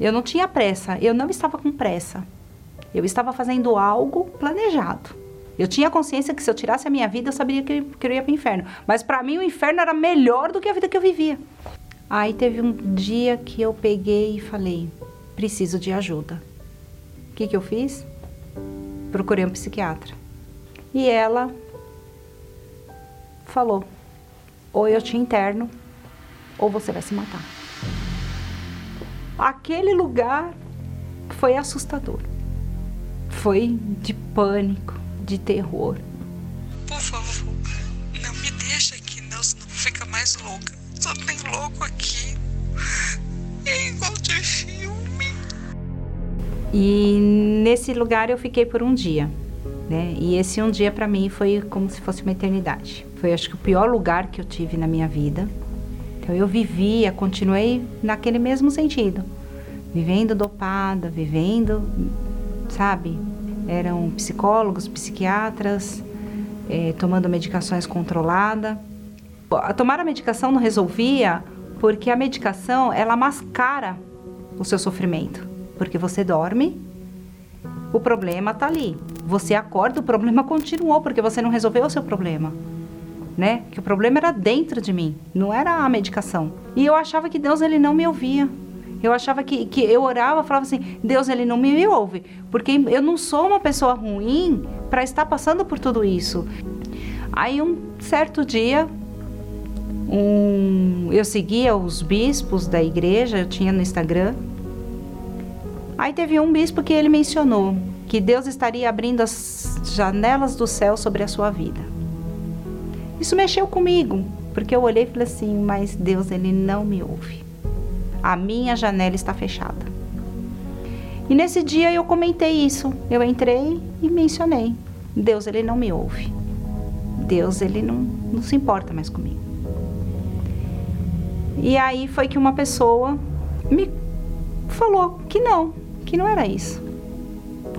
Eu não tinha pressa, eu não estava com pressa. Eu estava fazendo algo planejado. Eu tinha consciência que se eu tirasse a minha vida, eu saberia que, que eu ia para o inferno. Mas para mim, o inferno era melhor do que a vida que eu vivia. Aí teve um dia que eu peguei e falei: preciso de ajuda. O que, que eu fiz? Procurei um psiquiatra. E ela falou: ou eu te interno, ou você vai se matar. Aquele lugar foi assustador. Foi de pânico de terror. Por favor, não me deixa aqui, não, senão fica mais louca. Só tem louco aqui. É igual de filme. E nesse lugar eu fiquei por um dia. Né? E esse um dia para mim foi como se fosse uma eternidade. Foi acho que o pior lugar que eu tive na minha vida. Então eu vivia, continuei naquele mesmo sentido, vivendo dopada, vivendo, sabe, eram psicólogos, psiquiatras, é, tomando medicações controlada. A tomar a medicação não resolvia porque a medicação ela mascara o seu sofrimento, porque você dorme, o problema está ali. Você acorda, o problema continuou porque você não resolveu o seu problema. Né? Que o problema era dentro de mim, não era a medicação. E eu achava que Deus ele não me ouvia. Eu achava que, que eu orava, falava assim, Deus ele não me ouve, porque eu não sou uma pessoa ruim para estar passando por tudo isso. Aí um certo dia, um, eu seguia os bispos da igreja, eu tinha no Instagram. Aí teve um bispo que ele mencionou que Deus estaria abrindo as janelas do céu sobre a sua vida. Isso mexeu comigo, porque eu olhei e falei assim, mas Deus ele não me ouve a minha janela está fechada. E nesse dia eu comentei isso. Eu entrei e mencionei. Deus, ele não me ouve. Deus, ele não, não se importa mais comigo. E aí foi que uma pessoa me falou que não, que não era isso.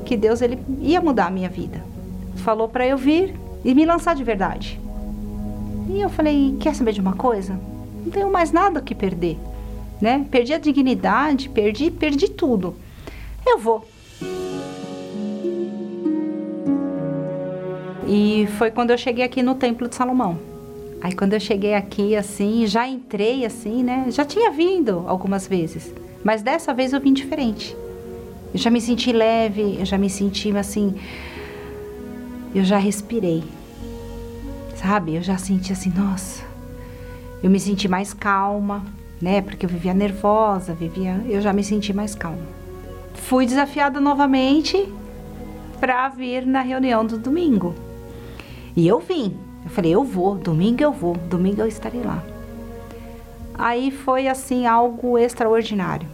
Que Deus ele ia mudar a minha vida. Falou para eu vir e me lançar de verdade. E eu falei: "Quer saber de uma coisa? Não tenho mais nada que perder né? Perdi a dignidade, perdi, perdi tudo. Eu vou. E foi quando eu cheguei aqui no Templo de Salomão. Aí quando eu cheguei aqui assim, já entrei assim, né? Já tinha vindo algumas vezes, mas dessa vez eu vim diferente. Eu já me senti leve, eu já me senti assim, eu já respirei. Sabe? Eu já senti assim, nossa. Eu me senti mais calma, né? Porque eu vivia nervosa, vivia, eu já me senti mais calma. Fui desafiada novamente para vir na reunião do domingo. E eu vim. Eu falei, eu vou, domingo eu vou, domingo eu estarei lá. Aí foi assim algo extraordinário.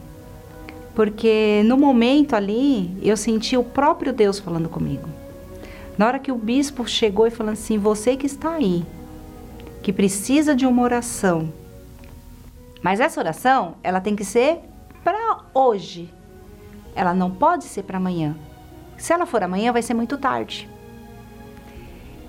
Porque no momento ali eu senti o próprio Deus falando comigo. Na hora que o bispo chegou e falou assim: "Você que está aí, que precisa de uma oração. Mas essa oração, ela tem que ser para hoje. Ela não pode ser para amanhã. Se ela for amanhã, vai ser muito tarde.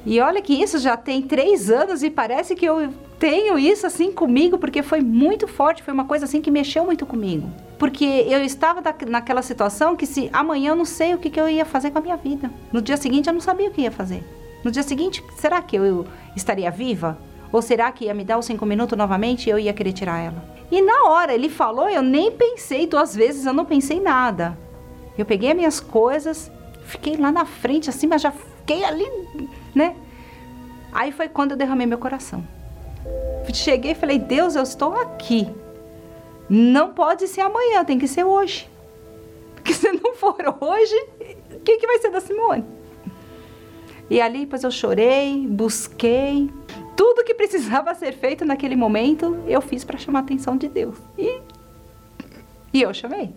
E olha que isso já tem três anos e parece que eu tenho isso assim comigo porque foi muito forte, foi uma coisa assim que mexeu muito comigo. Porque eu estava naquela situação que se amanhã eu não sei o que, que eu ia fazer com a minha vida. No dia seguinte eu não sabia o que ia fazer. No dia seguinte, será que eu estaria viva? Ou será que ia me dar os cinco minutos novamente e eu ia querer tirar ela? E na hora ele falou, eu nem pensei duas vezes, eu não pensei nada. Eu peguei as minhas coisas, fiquei lá na frente assim, mas já fiquei ali, né? Aí foi quando eu derramei meu coração. Cheguei e falei: Deus, eu estou aqui. Não pode ser amanhã, tem que ser hoje. Porque se não for hoje, o que, que vai ser da Simone? E ali, depois eu chorei, busquei, tudo que precisava ser feito naquele momento, eu fiz para chamar a atenção de Deus. E, e eu chamei.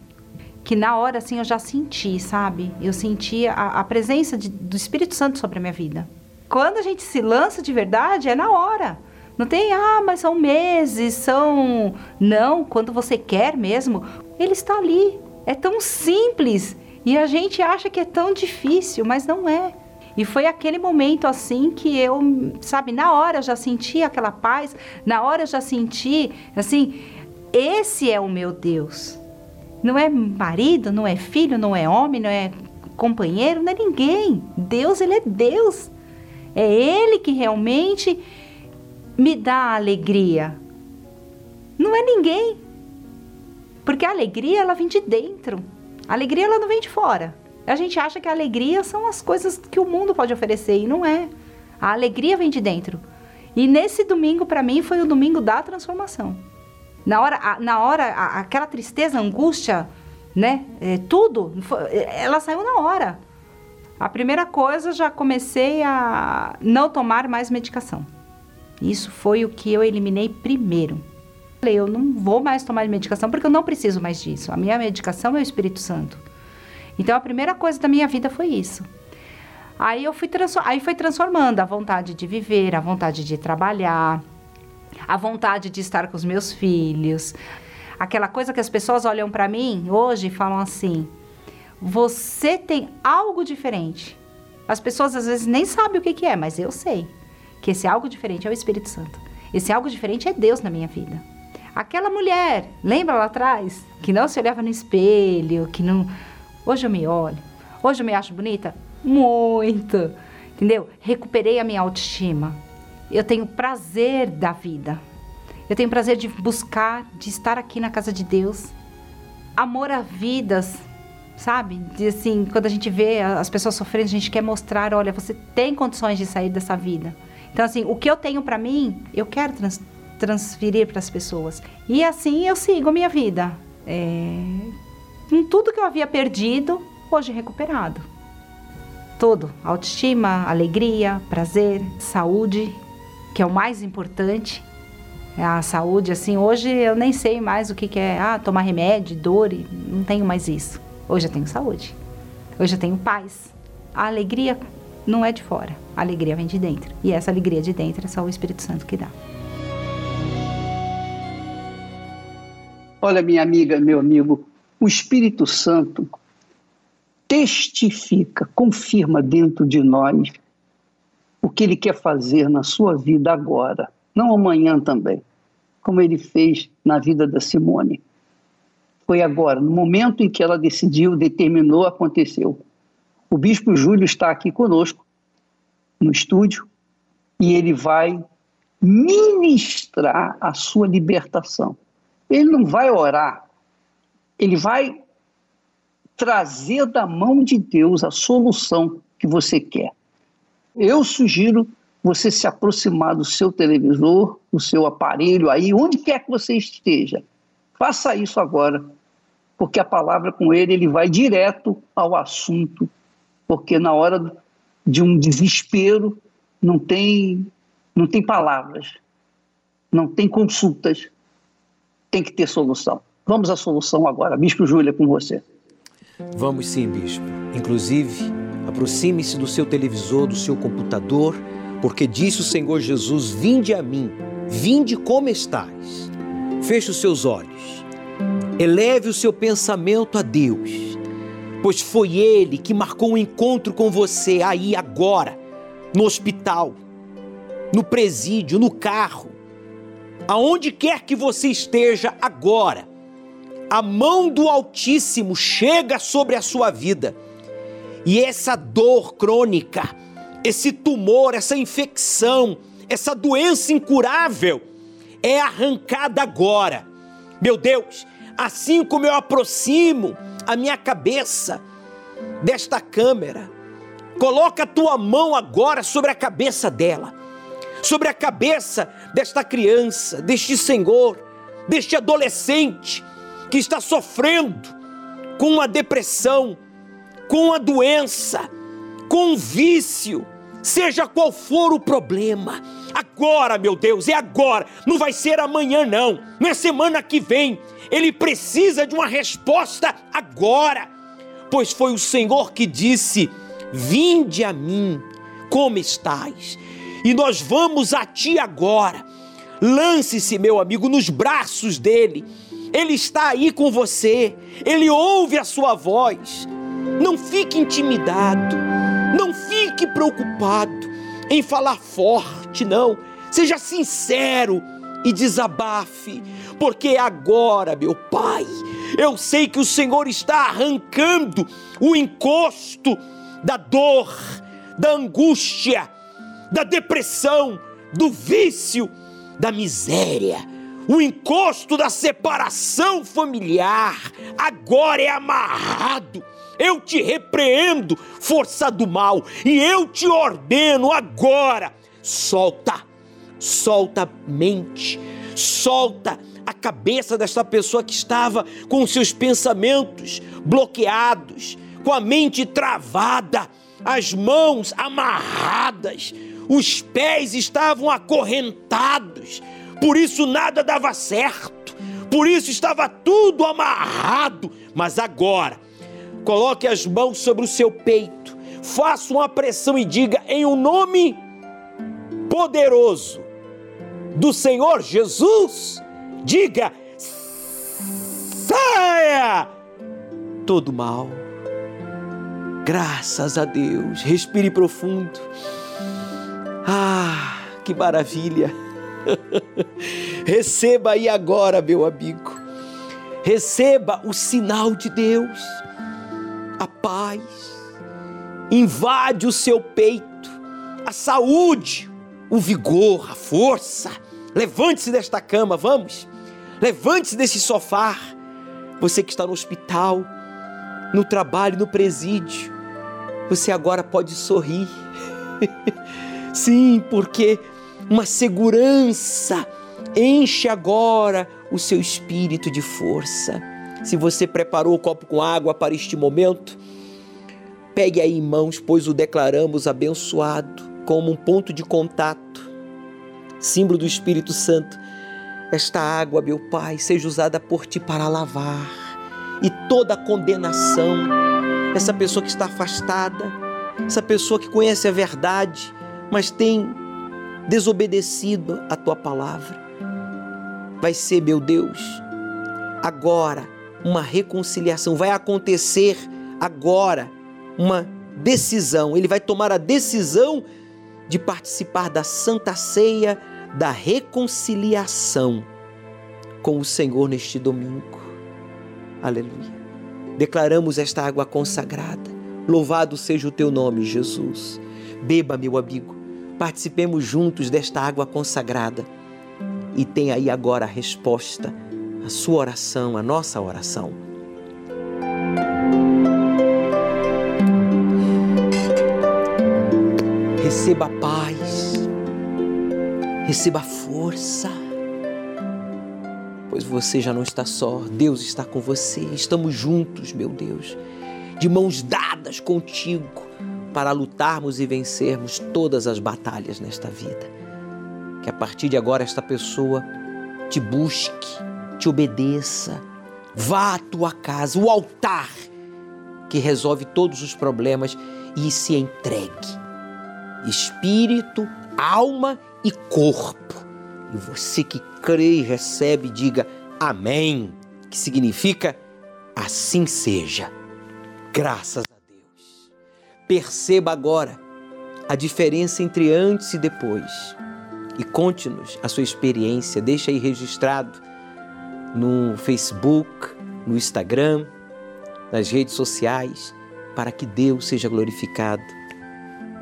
Que na hora, assim, eu já senti, sabe? Eu senti a, a presença de, do Espírito Santo sobre a minha vida. Quando a gente se lança de verdade, é na hora. Não tem, ah, mas são meses, são. Não, quando você quer mesmo, ele está ali. É tão simples. E a gente acha que é tão difícil, mas não é. E foi aquele momento assim que eu, sabe, na hora já senti aquela paz, na hora já senti, assim, esse é o meu Deus. Não é marido, não é filho, não é homem, não é companheiro, não é ninguém. Deus, ele é Deus. É ele que realmente me dá alegria. Não é ninguém. Porque a alegria ela vem de dentro. A alegria ela não vem de fora. A gente acha que a alegria são as coisas que o mundo pode oferecer e não é. A alegria vem de dentro. E nesse domingo, para mim, foi o domingo da transformação. Na hora, na hora aquela tristeza, angústia, né? É, tudo, é, ela saiu na hora. A primeira coisa, já comecei a não tomar mais medicação. Isso foi o que eu eliminei primeiro. Eu não vou mais tomar medicação porque eu não preciso mais disso. A minha medicação é o Espírito Santo. Então a primeira coisa da minha vida foi isso. Aí eu fui aí foi transformando a vontade de viver, a vontade de trabalhar, a vontade de estar com os meus filhos. Aquela coisa que as pessoas olham para mim hoje e falam assim: "Você tem algo diferente". As pessoas às vezes nem sabem o que, que é, mas eu sei que esse algo diferente é o Espírito Santo. Esse algo diferente é Deus na minha vida. Aquela mulher, lembra lá atrás, que não se olhava no espelho, que não Hoje eu me olho. Hoje eu me acho bonita? Muito. Entendeu? Recuperei a minha autoestima. Eu tenho prazer da vida. Eu tenho prazer de buscar, de estar aqui na casa de Deus. Amor a vidas, sabe? De assim, quando a gente vê as pessoas sofrendo, a gente quer mostrar, olha, você tem condições de sair dessa vida. Então, assim, o que eu tenho para mim, eu quero trans transferir para as pessoas. E assim eu sigo a minha vida. É, com tudo que eu havia perdido, hoje recuperado. Tudo: autoestima, alegria, prazer, saúde, que é o mais importante. A saúde, assim, hoje eu nem sei mais o que, que é, ah, tomar remédio, dor, não tenho mais isso. Hoje eu tenho saúde. Hoje eu tenho paz. A alegria não é de fora, a alegria vem de dentro. E essa alegria de dentro é só o Espírito Santo que dá. Olha, minha amiga, meu amigo, o Espírito Santo testifica, confirma dentro de nós o que ele quer fazer na sua vida agora, não amanhã também, como ele fez na vida da Simone. Foi agora, no momento em que ela decidiu, determinou, aconteceu. O bispo Júlio está aqui conosco, no estúdio, e ele vai ministrar a sua libertação. Ele não vai orar, ele vai trazer da mão de Deus a solução que você quer. Eu sugiro você se aproximar do seu televisor, do seu aparelho aí, onde quer que você esteja. Faça isso agora, porque a palavra com ele, ele vai direto ao assunto, porque na hora de um desespero não tem não tem palavras, não tem consultas, tem que ter solução. Vamos à solução agora. Bispo Júlia, com você. Vamos sim, bispo. Inclusive, aproxime-se do seu televisor, do seu computador, porque disse o Senhor Jesus: Vinde a mim, vinde como estás. Feche os seus olhos. Eleve o seu pensamento a Deus, pois foi Ele que marcou um encontro com você aí agora, no hospital, no presídio, no carro, aonde quer que você esteja agora. A mão do Altíssimo chega sobre a sua vida e essa dor crônica, esse tumor, essa infecção, essa doença incurável é arrancada agora. Meu Deus, assim como eu aproximo a minha cabeça desta câmera, coloca a tua mão agora sobre a cabeça dela, sobre a cabeça desta criança, deste senhor, deste adolescente que está sofrendo com uma depressão, com uma doença, com um vício, seja qual for o problema. Agora, meu Deus, é agora, não vai ser amanhã, não, não é semana que vem. Ele precisa de uma resposta agora, pois foi o Senhor que disse: Vinde a mim, como estás? E nós vamos a ti agora. Lance-se, meu amigo, nos braços dele. Ele está aí com você, ele ouve a sua voz. Não fique intimidado, não fique preocupado em falar forte, não. Seja sincero e desabafe, porque agora, meu Pai, eu sei que o Senhor está arrancando o encosto da dor, da angústia, da depressão, do vício, da miséria. O encosto da separação familiar agora é amarrado. Eu te repreendo, força do mal, e eu te ordeno agora: solta, solta a mente, solta a cabeça desta pessoa que estava com seus pensamentos bloqueados, com a mente travada, as mãos amarradas, os pés estavam acorrentados, por isso nada dava certo, por isso estava tudo amarrado. Mas agora, coloque as mãos sobre o seu peito, faça uma pressão e diga em um nome poderoso do Senhor Jesus, diga: saia todo mal. Graças a Deus. Respire profundo. Ah, que maravilha. Receba aí agora, meu amigo. Receba o sinal de Deus. A paz invade o seu peito, a saúde, o vigor, a força. Levante-se desta cama, vamos. Levante-se desse sofá. Você que está no hospital, no trabalho, no presídio, você agora pode sorrir. Sim, porque uma segurança enche agora o seu espírito de força. Se você preparou o copo com água para este momento, pegue aí em mãos, pois o declaramos abençoado como um ponto de contato, símbolo do Espírito Santo. Esta água, meu Pai, seja usada por ti para lavar e toda a condenação, essa pessoa que está afastada, essa pessoa que conhece a verdade, mas tem desobedecido a tua palavra. Vai ser, meu Deus, agora uma reconciliação, vai acontecer agora uma decisão. Ele vai tomar a decisão de participar da Santa Ceia da reconciliação com o Senhor neste domingo. Aleluia. Declaramos esta água consagrada. Louvado seja o teu nome, Jesus. Beba, meu amigo Participemos juntos desta água consagrada e tem aí agora a resposta, a sua oração, a nossa oração. Receba a paz, Receba força. Pois você já não está só, Deus está com você. Estamos juntos, meu Deus, de mãos dadas contigo para lutarmos e vencermos todas as batalhas nesta vida. Que a partir de agora esta pessoa te busque, te obedeça, vá à tua casa, o altar que resolve todos os problemas e se entregue. Espírito, alma e corpo. E você que crê e recebe, diga Amém, que significa assim seja. Graças a Deus. Perceba agora a diferença entre antes e depois. E conte-nos a sua experiência, deixa aí registrado no Facebook, no Instagram, nas redes sociais, para que Deus seja glorificado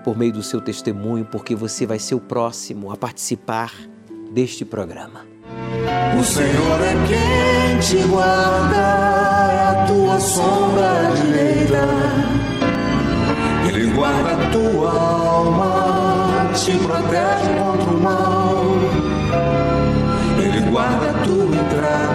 por meio do seu testemunho, porque você vai ser o próximo a participar deste programa. O Senhor é quem te guarda, é a tua sombra direita. Ele guarda a tua alma, te protege contra o mal. Ele guarda a tua entrada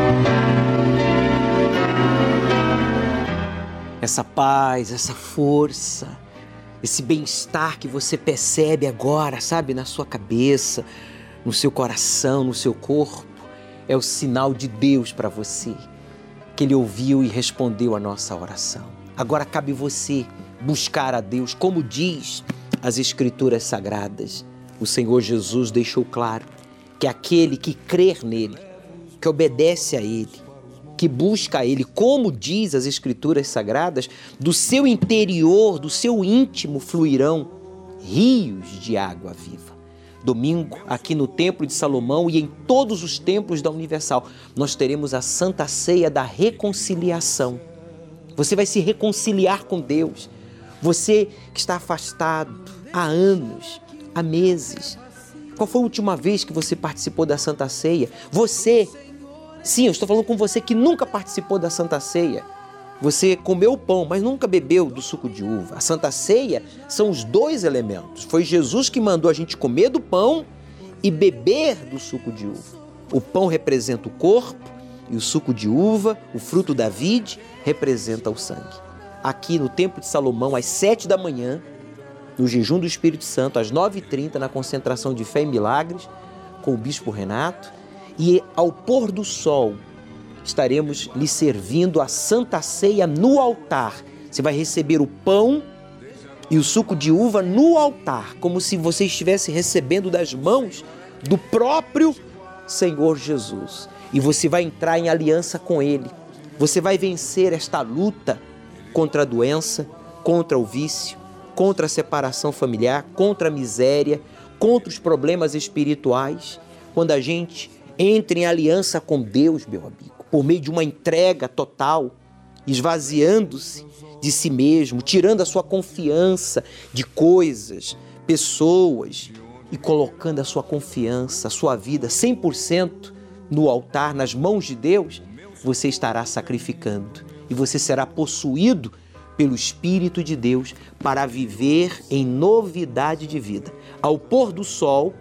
Essa paz, essa força, esse bem-estar que você percebe agora, sabe, na sua cabeça, no seu coração, no seu corpo, é o sinal de Deus para você, que Ele ouviu e respondeu a nossa oração. Agora cabe você buscar a Deus, como diz as Escrituras Sagradas. O Senhor Jesus deixou claro que aquele que crer nele, que obedece a Ele, que busca a Ele, como diz as Escrituras Sagradas, do seu interior, do seu íntimo fluirão rios de água viva domingo, aqui no Templo de Salomão e em todos os templos da Universal, nós teremos a Santa Ceia da Reconciliação. Você vai se reconciliar com Deus. Você que está afastado há anos, há meses. Qual foi a última vez que você participou da Santa Ceia? Você, sim, eu estou falando com você que nunca participou da Santa Ceia. Você comeu o pão, mas nunca bebeu do suco de uva. A Santa Ceia são os dois elementos. Foi Jesus que mandou a gente comer do pão e beber do suco de uva. O pão representa o corpo e o suco de uva, o fruto da vide, representa o sangue. Aqui no Templo de Salomão, às sete da manhã, no jejum do Espírito Santo, às nove e trinta, na concentração de fé e milagres, com o Bispo Renato, e ao pôr do sol, estaremos lhe servindo a santa ceia no altar. Você vai receber o pão e o suco de uva no altar, como se você estivesse recebendo das mãos do próprio Senhor Jesus. E você vai entrar em aliança com Ele. Você vai vencer esta luta contra a doença, contra o vício, contra a separação familiar, contra a miséria, contra os problemas espirituais. Quando a gente entra em aliança com Deus, meu amigo por meio de uma entrega total, esvaziando-se de si mesmo, tirando a sua confiança de coisas, pessoas e colocando a sua confiança, a sua vida 100% no altar, nas mãos de Deus, você estará sacrificando e você será possuído pelo Espírito de Deus para viver em novidade de vida. Ao pôr do sol,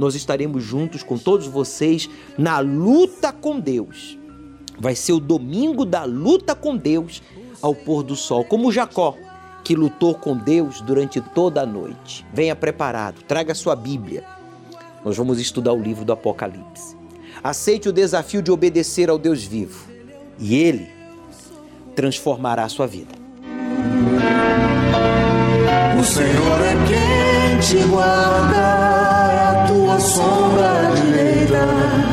nós estaremos juntos com todos vocês na luta com Deus Vai ser o domingo da luta com Deus ao pôr do sol, como Jacó, que lutou com Deus durante toda a noite. Venha preparado, traga sua Bíblia. Nós vamos estudar o livro do Apocalipse. Aceite o desafio de obedecer ao Deus vivo e ele transformará a sua vida. O Senhor é quem te guarda, tua sombra direita.